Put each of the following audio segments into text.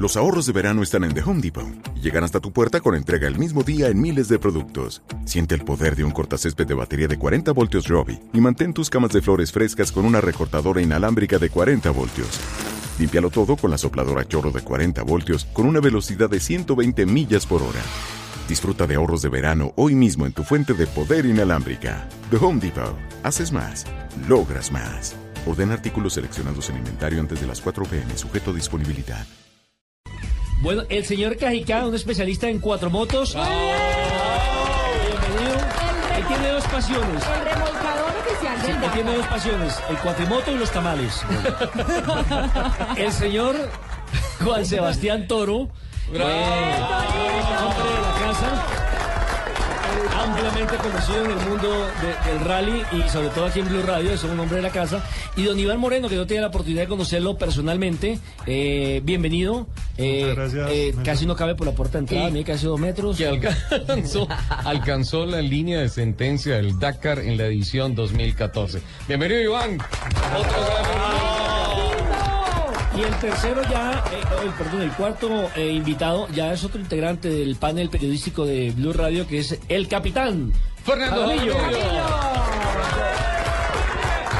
Los ahorros de verano están en The Home Depot y llegan hasta tu puerta con entrega el mismo día en miles de productos. Siente el poder de un cortacésped de batería de 40 voltios Robbie y mantén tus camas de flores frescas con una recortadora inalámbrica de 40 voltios. Límpialo todo con la sopladora chorro de 40 voltios con una velocidad de 120 millas por hora. Disfruta de ahorros de verano hoy mismo en tu fuente de poder inalámbrica. The Home Depot. Haces más. Logras más. Orden artículos seleccionados en inventario antes de las 4 pm, sujeto a disponibilidad. Bueno, el señor Cajicá, un especialista en cuatro motos. Bienvenido. Él tiene dos pasiones. El remolcador oficial Sí, del él tiene dos pasiones, el cuatrimoto y los tamales. el señor Juan Sebastián Toro, hombre de la casa, ampliamente conocido en el mundo de- del rally y sobre todo aquí en Blue Radio, es un hombre de la casa. Y don Iván Moreno, que no tenía la oportunidad de conocerlo personalmente, eh, bienvenido. Eh, eh, casi no cabe por la puerta de entrada, mide casi dos metros. que alcanzó, alcanzó la línea de sentencia del Dakar en la edición 2014. Bienvenido, Iván. Otro Y el tercero ya, eh, eh, perdón, el cuarto eh, invitado ya es otro integrante del panel periodístico de Blue Radio que es el capitán Fernando Jaramillo. Jaramillo.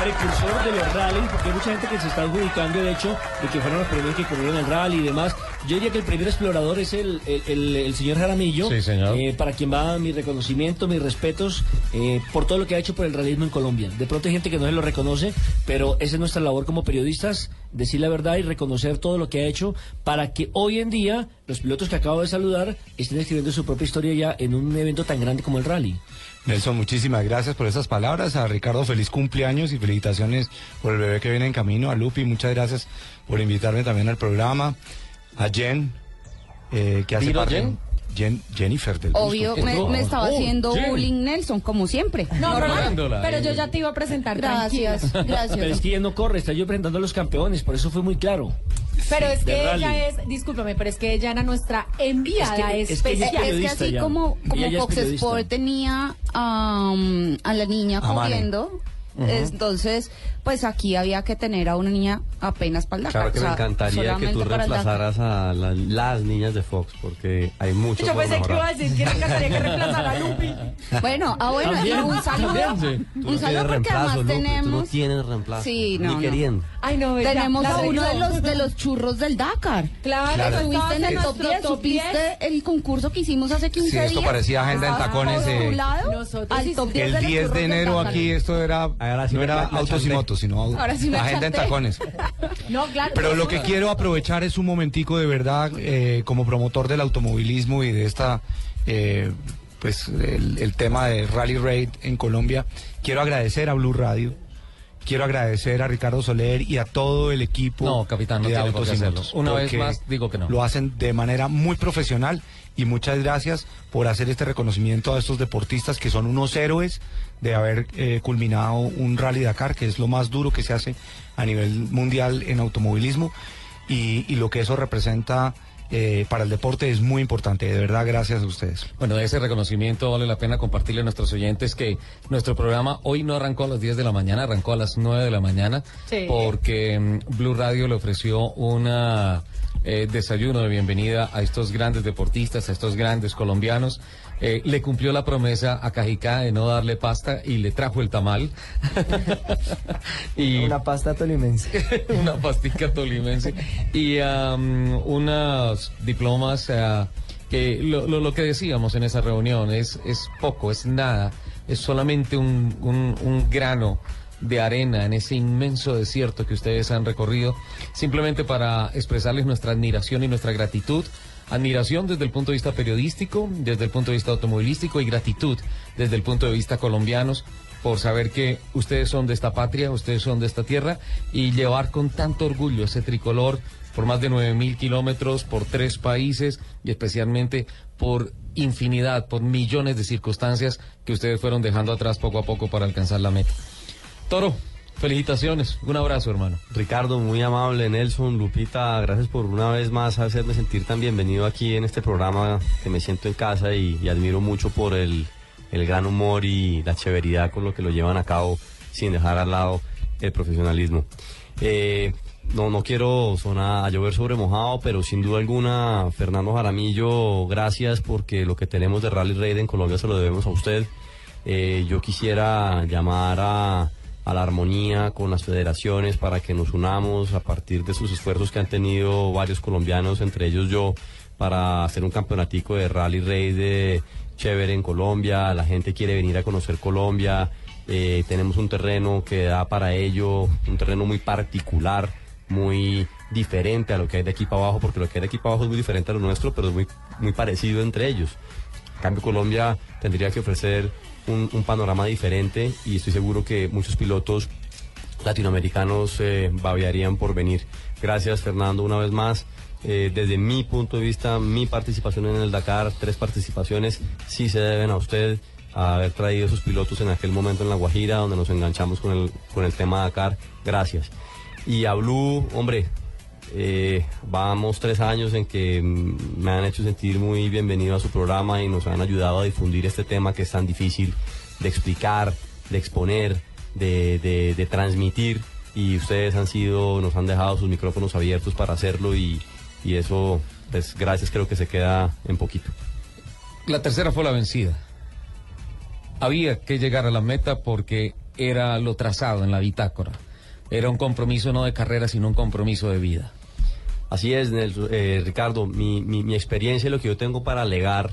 Precursor de los rallies, porque hay mucha gente que se está adjudicando el hecho de que fueron los primeros que corrieron el rally y demás. Yo diría que el primer explorador es el, el, el- el señor Jaramillo, Sí, señor. eh, para quien va mi reconocimiento, mis respetos eh, por todo lo que ha hecho por el realismo en Colombia. De pronto hay gente que no se lo reconoce, pero esa es nuestra labor como periodistas, decir la verdad y reconocer todo lo que ha hecho para que hoy en día los pilotos que acabo de saludar estén escribiendo su propia historia ya en un evento tan grande como el rally. Nelson, muchísimas gracias por esas palabras. A Ricardo, feliz cumpleaños y felicitaciones por el bebé que viene en camino. A Lupi, muchas gracias por invitarme también al programa. A Jen, eh, que hace ¿Vino parte. Jen? Jen- Jennifer del Obvio, Busco. me, me estaba Oh, haciendo Jen. bullying Nelson, como siempre. No, pero, pero yo ya te iba a presentar. Gracias, tranquila. gracias. Pero es que ella no corre, está yo presentando a los campeones, por eso fue muy claro. Pero es que rally. ella es, discúlpame, pero es que ella era nuestra enviada Es que- es que Es, especial. es que así ya. como, como Fox. Sport tenía am, a la niña A Corriendo, entonces pues aquí había que tener a una niña apenas para el Dakar, Claro que o me sea, encantaría que tú reemplazaras a la- las niñas de Fox, porque hay mucho Yo pensé que iba a decir que me encantaría que reemplazara a Lupi. Bueno, ah bueno, También, un saludo, también, sí. No un saludo porque además Lupe, tú no tenemos, tienes reemplazo. Sí, no, Ni no. queriendo. Ay, no, ya, tenemos la a uno de los de los churros del Dakar. Claro, Claro. Estuviste en el top nuestro 10, ¿supiste el concurso que hicimos hace 15 Sí, días? esto parecía agenda en tacones, eh. al top 10 El de los 10 churros de enero aquí esto era, Ahora sí no era la- la autos y motos, sino Ahora sí me agenda en tacones. No, claro. Pero lo que quiero aprovechar es un momentico de verdad, eh, como promotor del automovilismo y de esta, eh, pues el, el tema de Rally Raid en Colombia, quiero agradecer a Blue Radio, quiero agradecer a Ricardo Soler y a todo el equipo No, capitán, no de Autos y. Motos, Una vez más, digo que no. Lo hacen de manera muy profesional y muchas gracias por hacer este reconocimiento a estos deportistas que son unos héroes de haber eh, culminado un Rally Dakar, que es lo más duro que se hace a nivel mundial en automovilismo y, y lo que eso representa eh, para el deporte es muy importante. De verdad, gracias a ustedes. Bueno, de ese reconocimiento vale la pena compartirle a nuestros oyentes que nuestro programa hoy no arrancó a las 10 de la mañana, arrancó a las 9 de la mañana, Sí. porque mm, Blue Radio le ofreció una eh, desayuno de bienvenida a estos grandes deportistas, a estos grandes colombianos. Eh, le cumplió la promesa a Cajicá de no darle pasta y le trajo el tamal. y Una pasta tolimense. una pastica tolimense y am, unos diplomas ah, que lo, lo- lo que decíamos en esa reunión es, es poco, es nada, es solamente un, un- un grano de arena en ese inmenso desierto que ustedes han recorrido, simplemente para expresarles nuestra admiración y nuestra gratitud. Admiración desde el punto de vista periodístico, desde el punto de vista automovilístico y gratitud desde el punto de vista colombianos por saber que ustedes son de esta patria, ustedes son de esta tierra y llevar con tanto orgullo ese tricolor por más de 9.000 kilómetros, por tres países y especialmente por infinidad, por millones de circunstancias que ustedes fueron dejando atrás poco a poco para alcanzar la meta. Toro, felicitaciones, un abrazo hermano. Ricardo, muy amable, Nelson, Lupita, gracias por una vez más hacerme sentir tan bienvenido aquí en este programa que me siento en casa y, admiro mucho por el, gran humor y la severidad con lo que lo llevan a cabo sin dejar al lado el profesionalismo. Eh, no, no quiero sonar a llover sobre mojado, pero sin duda alguna, Fernando Jaramillo, gracias porque lo que tenemos de Rally Raid en Colombia se lo debemos a usted. Eh, yo quisiera llamar a, a la armonía con las federaciones para que nos unamos a partir de sus esfuerzos que han tenido varios colombianos, entre ellos yo, para hacer un campeonatico de Rally Raid de chévere en Colombia. La gente quiere venir a conocer Colombia. Eh, tenemos un terreno que da para ello, un terreno muy particular, muy diferente a lo que hay de aquí para abajo, porque lo que hay de aquí para abajo es muy diferente a lo nuestro, pero es muy, muy parecido entre ellos. Cambio, Colombia tendría que ofrecer un, un panorama diferente y estoy seguro que muchos pilotos latinoamericanos eh, babearían por venir. Gracias, Fernando, una vez más. Eh, desde mi punto de vista, mi participación en el Dakar, tres participaciones, sí se deben a usted a haber traído esos pilotos en aquel momento en La Guajira, donde nos enganchamos con el, con el tema Dakar. Gracias. Y a Blue, hombre, eh, vamos tres años en que mm, me han hecho sentir muy bienvenido a su programa y nos han ayudado a difundir este tema que es tan difícil de explicar, de exponer, de, de- transmitir. Y ustedes han sido, nos han dejado sus micrófonos abiertos para hacerlo y, y eso, pues gracias, creo que se queda en poquito. La tercera fue la vencida. Había que llegar a la meta porque era lo trazado en la bitácora. Era un compromiso no de carrera, sino un compromiso de vida. Así es, eh, Ricardo, mi, mi, experiencia y lo que yo tengo para alegar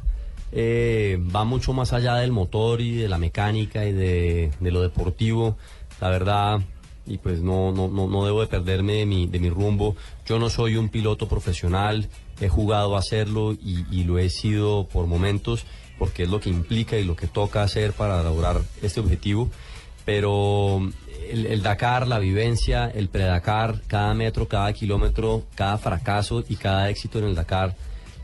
eh, va mucho más allá del motor y de la mecánica y de, lo deportivo. La verdad, y pues no, no, no, no debo de perderme de mi, de mi rumbo. Yo no soy un piloto profesional, he jugado a hacerlo y, y lo he sido por momentos, porque es lo que implica y lo que toca hacer para lograr este objetivo. Pero el, Dakar, la vivencia, el pre-Dakar, cada metro, cada kilómetro, cada fracaso y cada éxito en el Dakar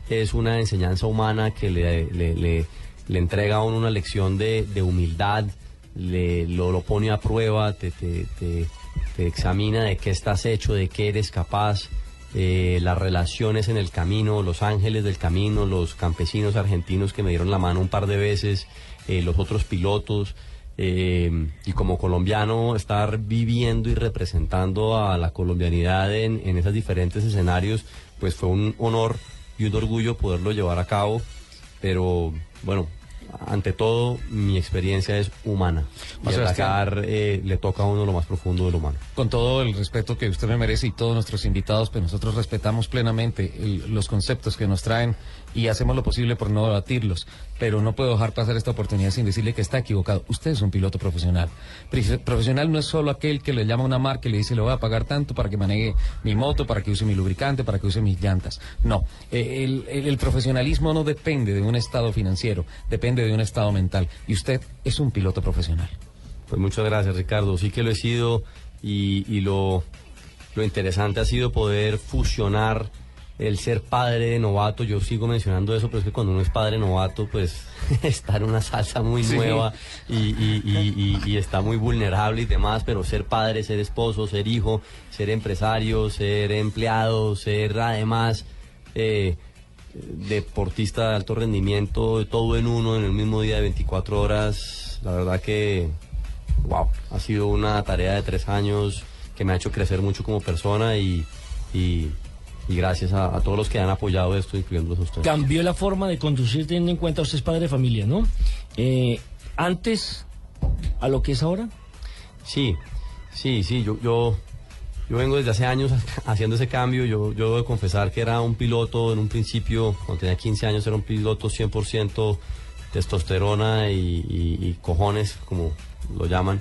es una enseñanza humana que le, le, le- entrega a uno una lección de, de humildad, le, lo, lo pone a prueba, te, te, te- te examina de qué estás hecho, de qué eres capaz, eh, las relaciones en el camino, los ángeles del camino, los campesinos argentinos que me dieron la mano un par de veces, eh, los otros pilotos. Eh, y como colombiano estar viviendo y representando a la colombianidad en, en esos diferentes escenarios, pues fue un honor y un orgullo poderlo llevar a cabo. Pero bueno, ante todo mi experiencia es humana. Y Sebastián. Dakar eh, le toca a uno lo más profundo de lo humano. Con todo el respeto que usted me merece y todos nuestros invitados, pues nosotros respetamos plenamente el- los conceptos que nos traen y hacemos lo posible por no debatirlos. Pero no puedo dejar pasar esta oportunidad sin decirle que está equivocado. Usted es un piloto profesional. Profesional no es solo aquel que le llama a una marca y le dice le voy a pagar tanto para que maneje mi moto, para que use mi lubricante, para que use mis llantas. No, Eh, el, el- el profesionalismo no depende de un estado financiero, depende de un estado mental. Y usted es un piloto profesional. Pues muchas gracias, Ricardo. Sí que lo he sido y, y lo, lo interesante ha sido poder fusionar el ser padre de novato. Yo sigo mencionando eso, pero es que cuando uno es padre novato, pues está en una salsa muy Sí. nueva y, y- y- y- y está muy vulnerable y demás, pero ser padre, ser esposo, ser hijo, ser empresario, ser empleado, ser además... eh, deportista de alto rendimiento, todo en uno, en el mismo día de 24 horas. La verdad que, wow, ha sido una tarea de tres años que me ha hecho crecer mucho como persona y, y, y gracias a, a todos los que han apoyado esto, incluyéndolos a ustedes. Cambió la forma de conducir teniendo en cuenta usted es padre de familia, ¿no? Eh, antes a lo que es ahora. Sí, sí, sí, yo, yo, yo vengo desde hace años haciendo ese cambio. Yo, yo debo de confesar que era un piloto en un principio, cuando tenía 15 años, era un piloto 100% testosterona y, cojones, como lo llaman.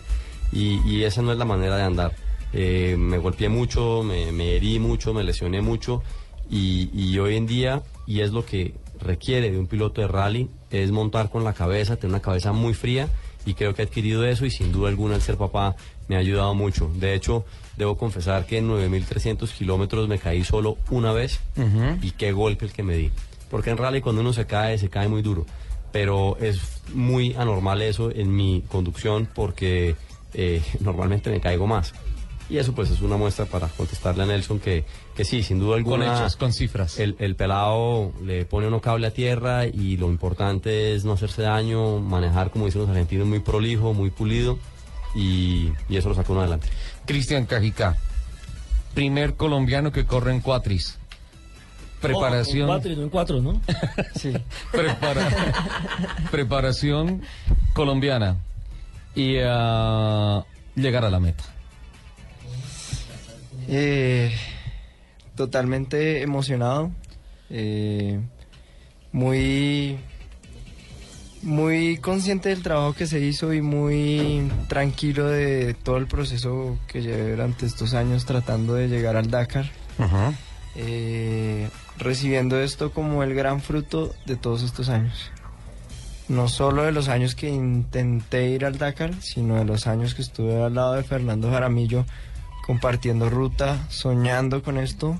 Y, esa no es la manera de andar. Eh, me golpeé mucho, me, me herí mucho, me lesioné mucho. Y hoy en día, y es lo que requiere de un piloto de rally, es montar con la cabeza, tener una cabeza muy fría y creo que he adquirido eso y sin duda alguna el ser papá me ha ayudado mucho. De hecho, debo confesar que en 9.300 kilómetros me caí solo una vez y qué golpe el que me di. Porque en rally cuando uno se cae, se cae muy duro. Pero es muy anormal eso en mi conducción porque eh, normalmente me caigo más. Y eso pues es una muestra para contestarle a Nelson que, que sí, sin duda Con alguna... hechos, con cifras. El, el pelado le pone uno cable a tierra y lo importante es no hacerse daño, manejar, como dicen los argentinos, muy prolijo, muy pulido y, y eso lo saca uno adelante. Cristian Cajicá, primer colombiano que corre en cuatris. Preparación. Oh, en cuatro y no en cuatro, ¿no? Sí. Prepara- preparación colombiana y ah, llegar a la meta. Eh, totalmente emocionado. eh, muy, muy consciente del trabajo que se hizo y muy tranquilo de todo el proceso que llevé durante estos años tratando de llegar al Dakar. Eh, recibiendo esto como el gran fruto de todos estos años. No solo de los años que intenté ir al Dakar, sino de los años que estuve al lado de Fernando Jaramillo compartiendo ruta, soñando con esto.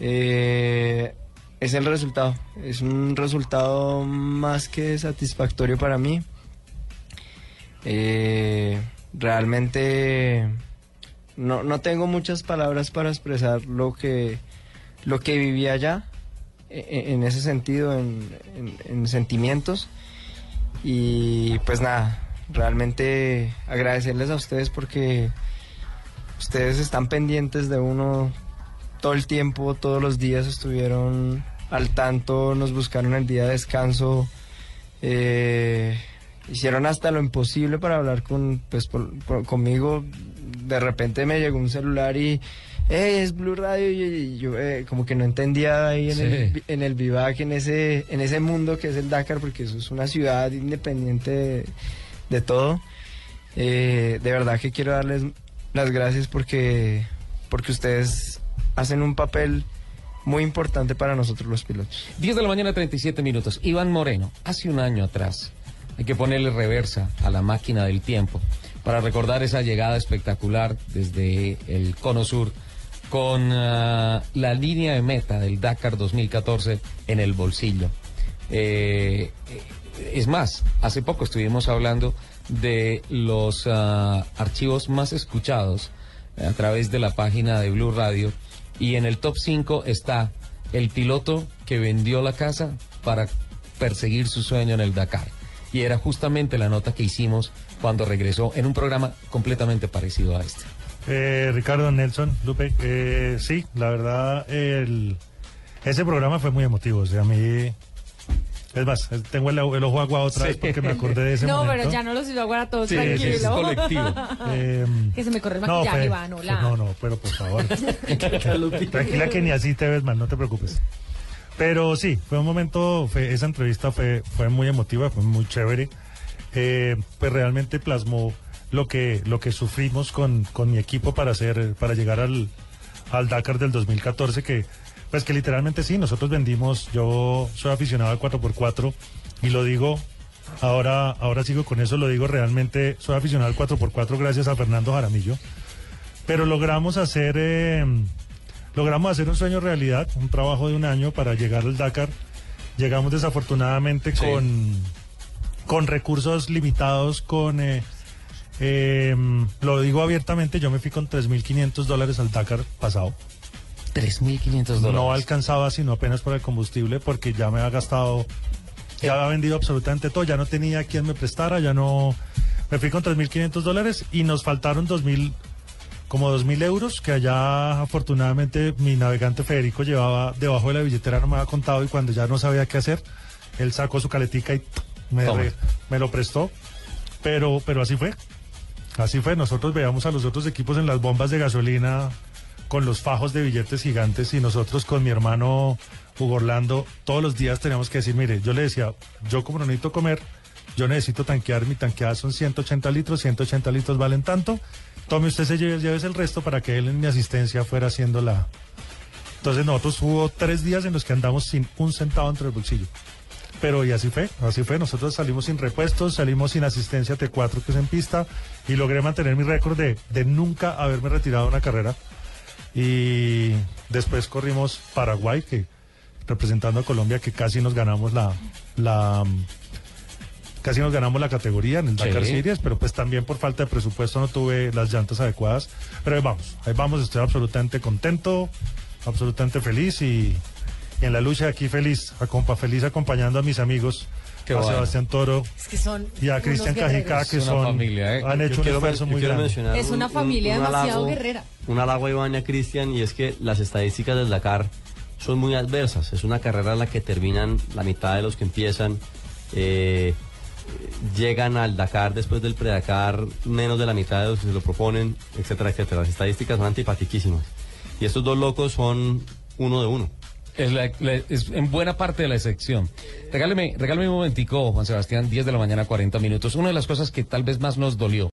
Eh, es el resultado. Es un resultado más que satisfactorio para mí. Eh, realmente no, no tengo muchas palabras para expresar lo que, lo que viví allá, e- e- en, ese sentido, en, en- en sentimientos. Y pues nada, realmente agradecerles a ustedes porque ustedes están pendientes de uno todo el tiempo, todos los días estuvieron al tanto, nos buscaron el día de descanso, eh, hicieron hasta lo imposible para hablar con, pues, por- por- conmigo. De repente me llegó un celular y, hey, es Blue Radio, y, yo eh, como que no entendía ahí en, el, Sí. en el vivac, en ese, en ese mundo que es el Dakar, porque eso es una ciudad independiente de, de todo. Eh, de verdad que quiero darles las gracias porque, porque ustedes hacen un papel muy importante para nosotros los pilotos. 10 de la mañana, 37 minutos. Iván Moreno, hace un año atrás, hay que ponerle reversa a la máquina del tiempo para recordar esa llegada espectacular desde el Cono Sur con ah, la línea de meta del Dakar 2014 en el bolsillo. Eh, eh, es más, hace poco estuvimos hablando de los ah, archivos más escuchados a través de la página de Blue Radio y en el top 5 está el piloto que vendió la casa para perseguir su sueño en el Dakar. Y era justamente la nota que hicimos cuando regresó en un programa completamente parecido a este. Eh, Ricardo Nelson, Lupe, eh, sí, la verdad, el, ese programa fue muy emotivo. O sea, a mí, es más, tengo el, el ojo aguado otra Sí. vez porque me acordé de ese no, momento. pero ya no los hizo aguar a todos, Sí, sí, tranquilo. es colectivo. Eh, que se me corre el no, maquillaje, fue- Iván, hola. No, no, pero por favor. Tranquila que ni así te ves mal, no te preocupes. Pero sí, fue un momento, fue- esa entrevista fue, fue muy emotiva, fue muy chévere. Eh, pues realmente plasmó lo que, lo que sufrimos con, con mi equipo para hacer, para llegar al, al Dakar del 2014, que pues que literalmente sí, nosotros vendimos, yo soy aficionado al 4x4 y lo digo, ahora, ahora sigo con eso, lo digo realmente, soy aficionado al 4x4 gracias a Fernando Jaramillo pero logramos hacer eh, logramos hacer un sueño realidad, un trabajo de un año para llegar al Dakar. Llegamos desafortunadamente Sí. con con recursos limitados, con eh, eh, lo digo abiertamente, yo me fui con 3.500 dólares al Dakar pasado. 3.500 dólares. No alcanzaba sino apenas por el combustible porque ya me había gastado, ya había vendido absolutamente todo, ya no tenía quien me prestara, ya no... Me fui con 3.500 dólares y nos faltaron 2.000, como 2.000 euros que allá afortunadamente mi navegante Federico llevaba debajo de la billetera, no me había contado y cuando ya no sabía qué hacer, él sacó su caletica y me, re- me lo prestó. Pero, pero así fue. Así fue, nosotros veíamos a los otros equipos en las bombas de gasolina con los fajos de billetes gigantes y nosotros con mi hermano Hugo Orlando todos los días teníamos que decir, mire, yo le decía, yo como no necesito comer, yo necesito tanquear, mi tanqueada son 180 litros, 180 litros valen tanto, tome usted se lleve, el resto para que él en mi asistencia fuera haciendo la... Entonces nosotros hubo tres días en los que andamos sin un centavo entre el bolsillo. Pero y así fue, así fue. Nosotros salimos sin repuestos, salimos sin asistencia T4 que es en pista y logré mantener mi récord de, de nunca haberme retirado de una carrera. Y después corrimos Paraguay, que representando a Colombia, que casi nos ganamos la, la casi nos ganamos la categoría en el Dakar Sí. Series, pero pues también por falta de presupuesto no tuve las llantas adecuadas. Pero ahí vamos, ahí vamos, estoy absolutamente contento, absolutamente feliz y, y en la lucha aquí feliz, acompa, feliz acompañando a mis amigos, Qué a bueno. Sebastián Toro Es que son y a Cristian. Cajica, que son, familia, ¿eh? han Yo hecho un quiero, esfuerzo muy grande. Es un- una un- familia un demasiado halago- guerrera. un halago a Iván y a Cristian y es que las estadísticas del Dakar son muy adversas. Es una carrera en la que terminan la mitad de los que empiezan. eh, llegan al Dakar después del pre-Dakar menos de la mitad de los que se lo proponen, etcétera, etcétera. Las estadísticas son antipatiquísimas. Y estos dos locos son uno de uno. Es, la- la- es en buena parte de la excepción. Regáleme, regáleme un momentico, Juan Sebastián, 10 de la mañana, 40 minutos. Una de las cosas que tal vez más nos dolió